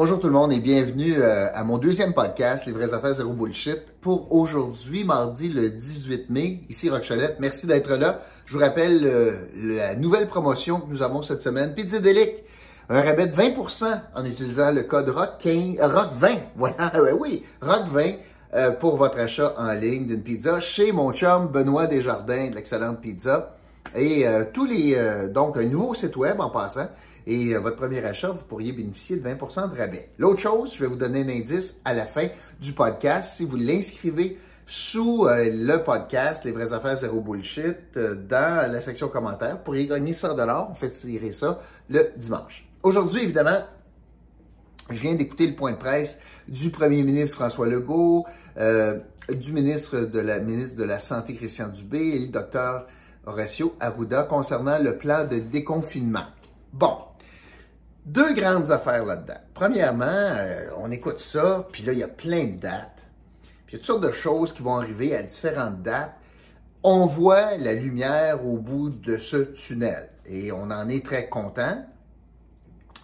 Bonjour tout le monde et bienvenue euh, à mon deuxième podcast, Les vraies affaires zéro bullshit, pour aujourd'hui, mardi le 18 mai, ici Rock Merci d'être là. Je vous rappelle euh, la nouvelle promotion que nous avons cette semaine, Pizza Delic. Un rabais de 20% en utilisant le code ROCK20, ROCK20, voilà, oui, ROCK20 pour votre achat en ligne d'une pizza chez mon chum Benoît Desjardins de l'excellente pizza. Et euh, tous les donc un nouveau site web en passant et euh, votre premier achat, vous pourriez bénéficier de 20% de rabais. L'autre chose, je vais vous donner un indice à la fin du podcast. Si vous l'inscrivez sous euh, le podcast Les vraies affaires zéro bullshit euh, dans la section commentaires, vous pourriez gagner 100 dollars. On fait tirer ça le dimanche. Aujourd'hui, évidemment, je viens d'écouter le point de presse du premier ministre François Legault, du ministre de la ministre de la Santé Christian Dubé et le docteur Horacio Arruda concernant le plan de déconfinement. Bon, deux grandes affaires là-dedans. Premièrement, euh, on écoute ça, puis là, il y a plein de dates. Puis il y a toutes sortes de choses qui vont arriver à différentes dates. On voit la lumière au bout de ce tunnel et on en est très content.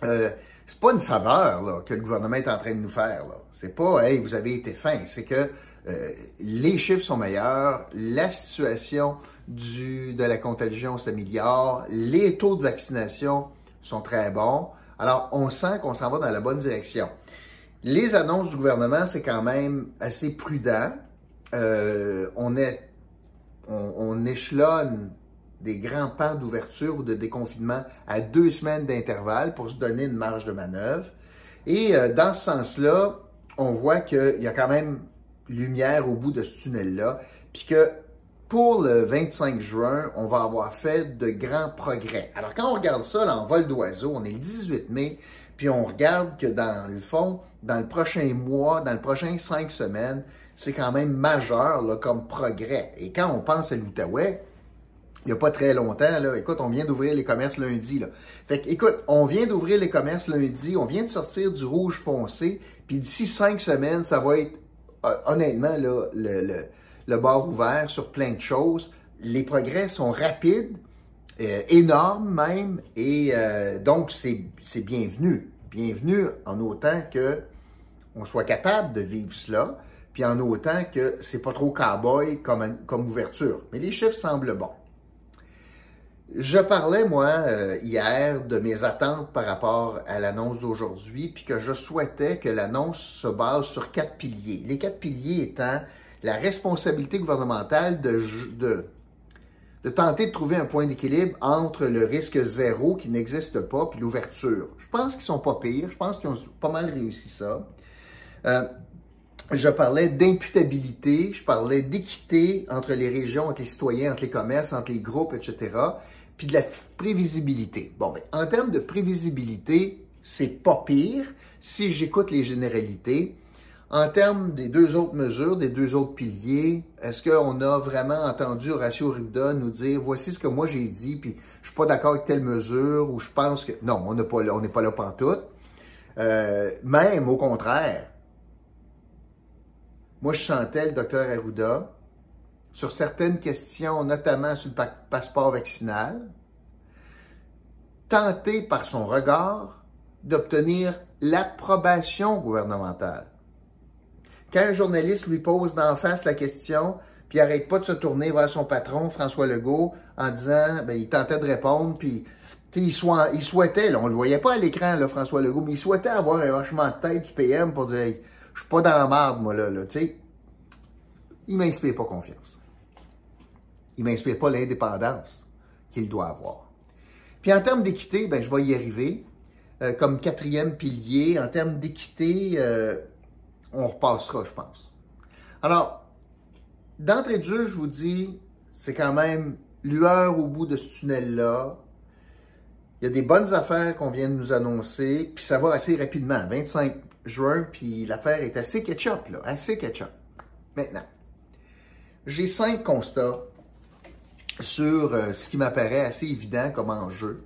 Euh, c'est pas une faveur là, que le gouvernement est en train de nous faire. C'est pas Hey, vous avez été fin, c'est que euh, les chiffres sont meilleurs, la situation du, de la contagion s'améliore, les taux de vaccination sont très bons. Alors, on sent qu'on s'en va dans la bonne direction. Les annonces du gouvernement, c'est quand même assez prudent. Euh, on, est, on, échelonne des grands pans d'ouverture ou de déconfinement à deux semaines d'intervalle pour se donner une marge de manœuvre. Et euh, dans ce sens-là, on voit qu'il y a quand même lumière au bout de ce tunnel-là, puis que pour le 25 juin, on va avoir fait de grands progrès. Alors, quand on regarde ça là, en vol d'oiseau, on est le 18 mai, puis on regarde que dans le fond, dans le prochain mois, dans le prochain cinq semaines, c'est quand même majeur là, comme progrès. Et quand on pense à l'Outaouais, il n'y a pas très longtemps, là, écoute, on vient d'ouvrir les commerces lundi. Là. Fait que, écoute, on vient d'ouvrir les commerces lundi, on vient de sortir du rouge foncé, puis d'ici cinq semaines, ça va être, honnêtement, là, le bord ouvert sur plein de choses. Les progrès sont rapides, euh, énormes même, et euh, donc c'est bienvenu. Bienvenu en autant que on soit capable de vivre cela, puis en autant que c'est pas trop cowboy comme, comme ouverture. Mais les chiffres semblent bons. Je parlais, moi, euh, hier de mes attentes par rapport à l'annonce d'aujourd'hui, puis que je souhaitais que l'annonce se base sur quatre piliers. Les quatre piliers étant la responsabilité gouvernementale de, de, de tenter de trouver un point d'équilibre entre le risque zéro qui n'existe pas puis l'ouverture. Je pense qu'ils sont pas pires. Je pense qu'ils ont pas mal réussi ça. Euh, je parlais d'imputabilité, je parlais d'équité entre les régions, entre les citoyens, entre les commerces, entre les groupes, etc. Puis de la prévisibilité. Bon, ben, en termes de prévisibilité, c'est pas pire si j'écoute les généralités. En termes des deux autres mesures, des deux autres piliers, est-ce qu'on a vraiment entendu Horacio Arruda nous dire voici ce que moi j'ai dit, puis je suis pas d'accord avec telle mesure, ou je pense que. Non, on n'est pas là, on n'est pas là pantoute. Euh, même au contraire, moi je sentais le docteur Arruda sur certaines questions, notamment sur le passeport vaccinal, tenter par son regard d'obtenir l'approbation gouvernementale. Quand un journaliste lui pose d'en face la question, puis il arrête pas de se tourner vers son patron, François Legault, en disant, ben, il tentait de répondre, puis il, souhaitait, on le voyait pas à l'écran, François Legault, mais il souhaitait avoir un hochement de tête du PM pour dire, je suis pas dans la marde, moi, là, là, tu sais. Il m'inspire pas confiance. Il m'inspire pas l'indépendance qu'il doit avoir. Puis en termes d'équité, ben, je vais y arriver. Euh, comme quatrième pilier, en termes d'équité, euh, on repassera, je pense. Alors, d'entrée de jeu, je vous dis, c'est quand même lueur au bout de ce tunnel-là. Il y a des bonnes affaires qu'on vient de nous annoncer, puis ça va assez rapidement. 25 juin, puis l'affaire est assez ketchup, là, assez ketchup. Maintenant, j'ai cinq constats sur euh, ce qui m'apparaît assez évident comme enjeu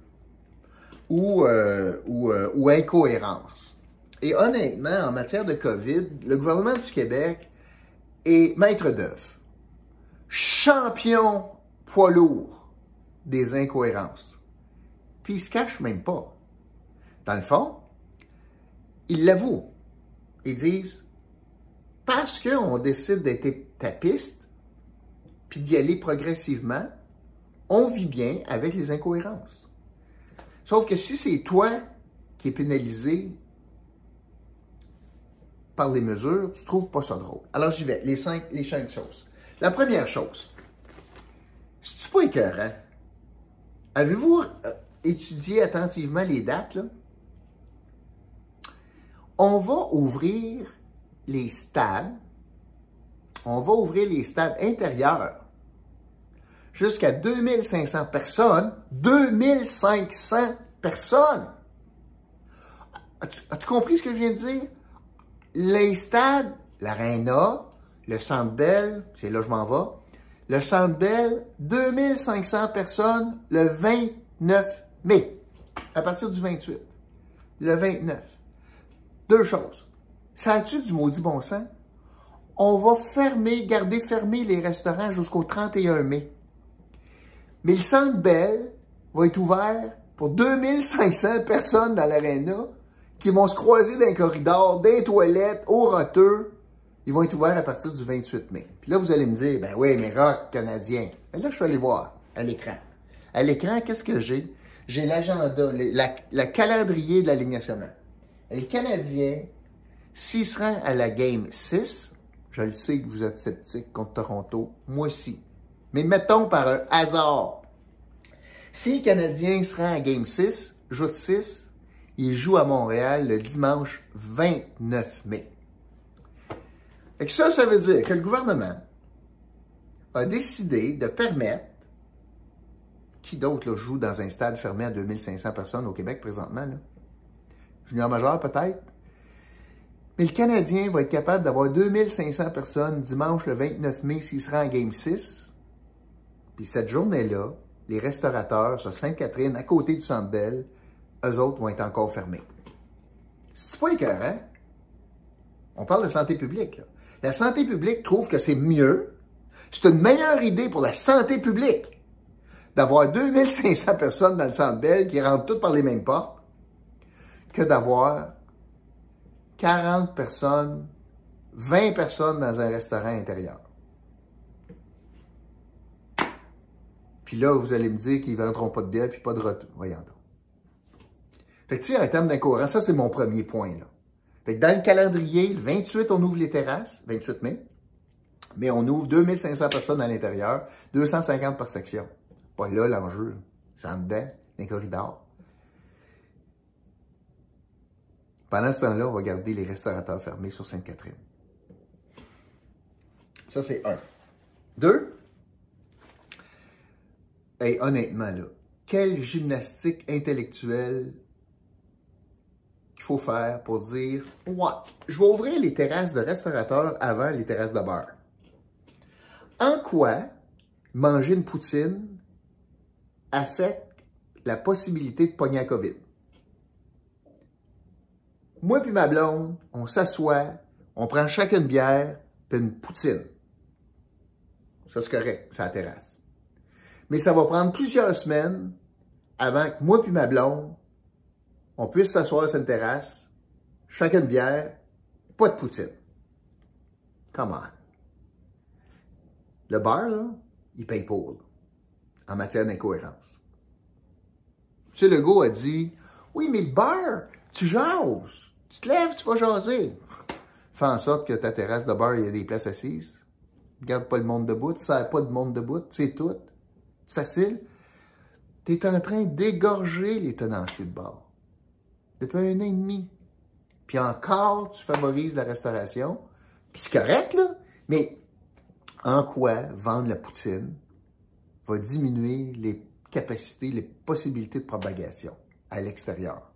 ou, euh, euh, ou incohérence. Et honnêtement, en matière de COVID, le gouvernement du Québec est maître d'œuvre. Champion poids lourd des incohérences. Puis il se cache même pas. Dans le fond, ils l'avouent. Ils disent, parce qu'on décide d'être tapiste, puis d'y aller progressivement, on vit bien avec les incohérences. Sauf que si c'est toi qui es pénalisé par les mesures, tu trouves pas ça drôle. Alors j'y vais, les cinq, les cinq choses. La première chose, c'est pas écœurant? Avez-vous attentivement les dates? On va ouvrir les stades, on va ouvrir les stades intérieurs jusqu'à 2500 personnes. 2500 personnes! As-tu, compris ce que je viens de dire? Les stades, l'Arena, le Centre Bell, c'est là que je m'en vais, le Centre Bell, 2500 personnes le 29 mai, à partir du 28. Le 29. Deux choses. Ça a-tu du maudit bon sens? On va fermer, garder fermés les restaurants jusqu'au 31 mai. Mais le Centre Bell va être ouvert pour 2500 personnes dans l'aréna qui vont se croiser dans les corridors, des toilettes, au roteux. Ils vont être ouverts à partir du 28 mai. Puis là, vous allez me dire, ben oui, mais rock canadien. Mais là, je suis allé voir à l'écran. À l'écran, qu'est-ce que j'ai? J'ai l'agenda, la, calendrier de la Ligue nationale. Les Canadiens, s'ils se rendent à la Game 6, je le sais que vous êtes sceptiques contre Toronto, moi aussi. Mais mettons par un hasard. Si les Canadiens se rendent à Game 6, joue 6, ils jouent à Montréal le dimanche 29 mai. Et ça, ça veut dire que le gouvernement a décidé de permettre qui d'autre joue dans un stade fermé à 2500 personnes au Québec présentement? Junior majeur peut-être? Mais le Canadien va être capable d'avoir 2500 personnes dimanche le 29 mai s'il sera en Game 6. Puis cette journée-là, les restaurateurs sur Sainte-Catherine, à côté du Centre Bell, eux autres vont être encore fermés. C'est pas écœurant? On parle de santé publique. La santé publique trouve que c'est mieux, c'est une meilleure idée pour la santé publique d'avoir 2500 personnes dans le Centre Bell qui rentrent toutes par les mêmes portes que d'avoir 40 personnes, 20 personnes dans un restaurant intérieur. Puis là, vous allez me dire qu'ils ne vendront pas de bière puis pas de retour. Voyons donc. Fait que, tu sais, en termes d'incohérence, ça, c'est mon premier point, là. Fait que dans le calendrier, le 28, on ouvre les terrasses, 28 mai, mais on ouvre 2500 personnes à l'intérieur, 250 par section pas là l'enjeu. C'est en dedans, dans les corridors. Pendant ce temps-là, on va garder les restaurateurs fermés sur Sainte-Catherine. Ça, c'est un. Deux, et honnêtement, là, quelle gymnastique intellectuelle qu'il faut faire pour dire Ouais, je vais ouvrir les terrasses de restaurateurs avant les terrasses de bar. En quoi manger une poutine affecte la possibilité de pogner la COVID. Moi puis ma blonde, on s'assoit, on prend chacune une bière, puis une poutine. Ça, c'est correct, la terrasse. Mais ça va prendre plusieurs semaines avant que moi puis ma blonde, on puisse s'asseoir sur une terrasse, chacune une bière, pas de poutine. Come on. Le là, il paye pour en matière d'incohérence. M. Legault a dit Oui, mais le bar, tu jases. Tu te lèves, tu vas jaser. Fais en sorte que ta terrasse de bar, il y a des places assises. Garde pas le monde debout, tu sers pas de monde debout, c'est tout. C'est facile. Tu es en train d'égorger les tenanciers de bar. Depuis un an et demi. Puis encore, tu favorises la restauration. Puis c'est correct, là. Mais en quoi vendre la poutine? Va diminuer les capacités, les possibilités de propagation à l'extérieur.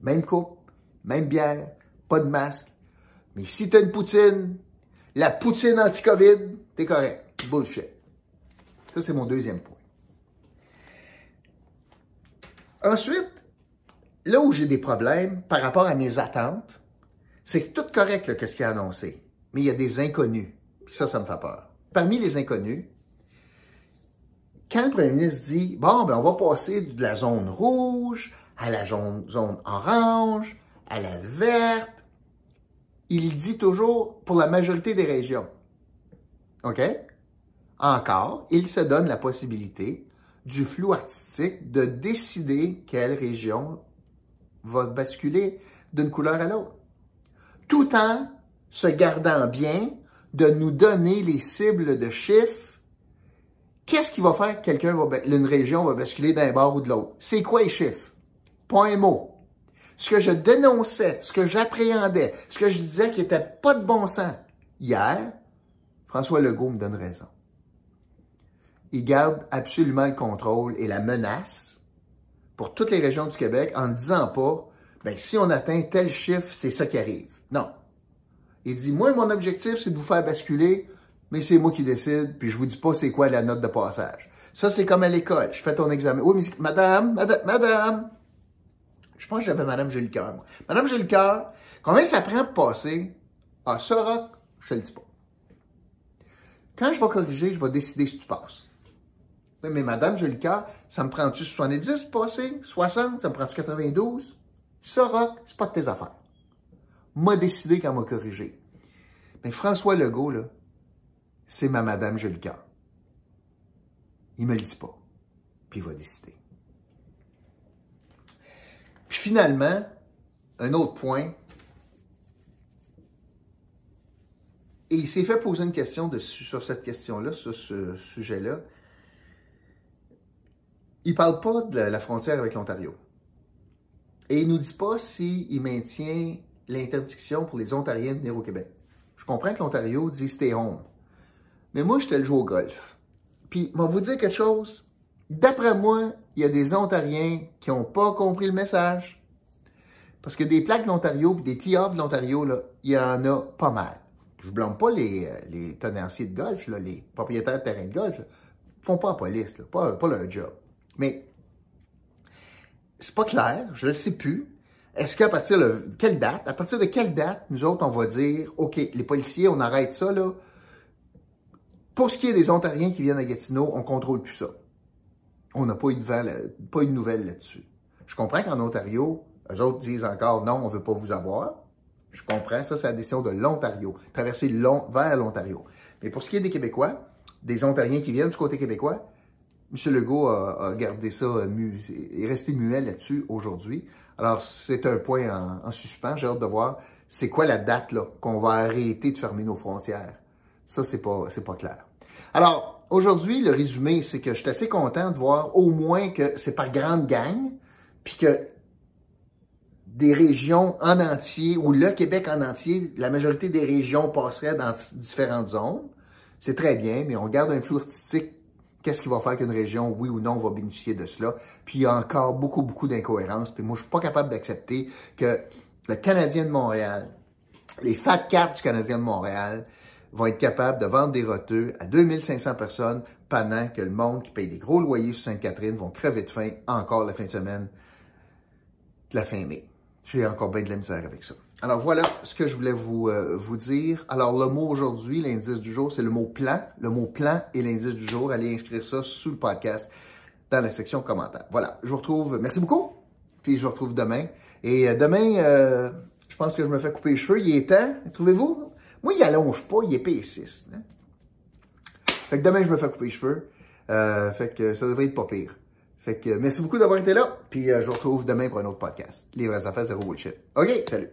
Même coupe, même bière, pas de masque. Mais si tu as une poutine, la poutine anti-COVID, t'es correct. Bullshit. Ça, c'est mon deuxième point. Ensuite, là où j'ai des problèmes par rapport à mes attentes, c'est que tout correct, là, ce qu'il a annoncé. Mais il y a des inconnus. Ça, ça me fait peur. Parmi les inconnus, quand le premier ministre dit, bon, ben, on va passer de la zone rouge à la zone, zone orange, à la verte. Il dit toujours pour la majorité des régions. OK? Encore, il se donne la possibilité du flou artistique de décider quelle région va basculer d'une couleur à l'autre. Tout en se gardant bien de nous donner les cibles de chiffres. Qu'est-ce qui va faire que quelqu'un va, une région va basculer d'un bord ou de l'autre? C'est quoi les chiffres? Point mot. Ce que je dénonçais, ce que j'appréhendais, ce que je disais qui était pas de bon sens hier, François Legault me donne raison. Il garde absolument le contrôle et la menace pour toutes les régions du Québec en ne disant pas, ben, si on atteint tel chiffre, c'est ça qui arrive. Non. Il dit, moi, mon objectif, c'est de vous faire basculer, mais c'est moi qui décide, puis je vous dis pas c'est quoi la note de passage. Ça, c'est comme à l'école. Je fais ton examen. Oui, mais madame, madame, madame. Je pense que j'avais madame Julie moi. Madame Julie combien ça prend pour passer? Ah, ça, Rock, je te le dis pas. Quand je vais corriger, je vais décider si tu passes. Mais madame Julie ça me prend-tu 70 pour passer? 60? Ça me prend-tu 92? Ça, Rock, c'est pas de tes affaires m'a décidé qu'elle m'a corrigé. Mais François Legault, là, c'est ma Madame Jolicoeur. Il me le dit pas. Puis il va décider. Puis finalement, un autre point. Et il s'est fait poser une question sur cette question-là, sur ce sujet-là. Il parle pas de la frontière avec l'Ontario. Et il nous dit pas s'il maintient l'interdiction pour les Ontariens de venir au Québec. Je comprends que l'Ontario dit stay home. Mais moi, j'étais le jouer au golf. Puis, vais vous dire quelque chose. D'après moi, il y a des Ontariens qui n'ont pas compris le message. Parce que des plaques de l'Ontario et des tee de l'Ontario, il y en a pas mal. Je ne blâme pas les, euh, les tenanciers de golf, là, les propriétaires de terrains de golf. Ils font pas la police, là, pas, pas leur job. Mais c'est pas clair, je ne sais plus. Est-ce qu'à partir de quelle date, à partir de quelle date, nous autres, on va dire, OK, les policiers, on arrête ça, là. Pour ce qui est des Ontariens qui viennent à Gatineau, on contrôle plus ça. On n'a pas eu de pas eu de nouvelles là-dessus. Je comprends qu'en Ontario, eux autres disent encore, non, on veut pas vous avoir. Je comprends, ça, c'est la décision de l'Ontario. Traverser vers l'Ontario. Mais pour ce qui est des Québécois, des Ontariens qui viennent du côté québécois, M. Legault a, gardé ça, est resté muet là-dessus aujourd'hui. Alors, c'est un point en, suspens. J'ai hâte de voir c'est quoi la date qu'on va arrêter de fermer nos frontières. Ça, c'est pas, pas clair. Alors, aujourd'hui, le résumé, c'est que je suis assez content de voir au moins que c'est par grande gang, puis que des régions en entier, ou le Québec en entier, la majorité des régions passeraient dans différentes zones. C'est très bien, mais on garde un flou artistique Qu'est-ce qui va faire qu'une région, oui ou non, va bénéficier de cela? Puis il y a encore beaucoup, beaucoup d'incohérences. Puis moi, je suis pas capable d'accepter que le Canadien de Montréal, les Fat du Canadien de Montréal, vont être capables de vendre des roteux à 2500 personnes pendant que le monde qui paye des gros loyers sur Sainte-Catherine vont crever de faim encore la fin de semaine de la fin mai. J'ai encore bien de la misère avec ça. Alors voilà ce que je voulais vous, euh, dire. Alors le mot aujourd'hui, l'indice du jour, c'est le mot plan. Le mot plan et l'indice du jour. Allez inscrire ça sous le podcast dans la section commentaires. Voilà, je vous retrouve. Merci beaucoup. Puis je vous retrouve demain. Et euh, demain, euh, je pense que je me fais couper les cheveux. Il est temps. Trouvez-vous? Moi, il allonge pas, il est P6. Hein? Fait que demain, je me fais couper les cheveux. fait que ça devrait être pas pire. Fait que merci beaucoup d'avoir été là. Puis je vous retrouve demain pour un autre podcast. Les vraies affaires, zéro bullshit. OK, salut.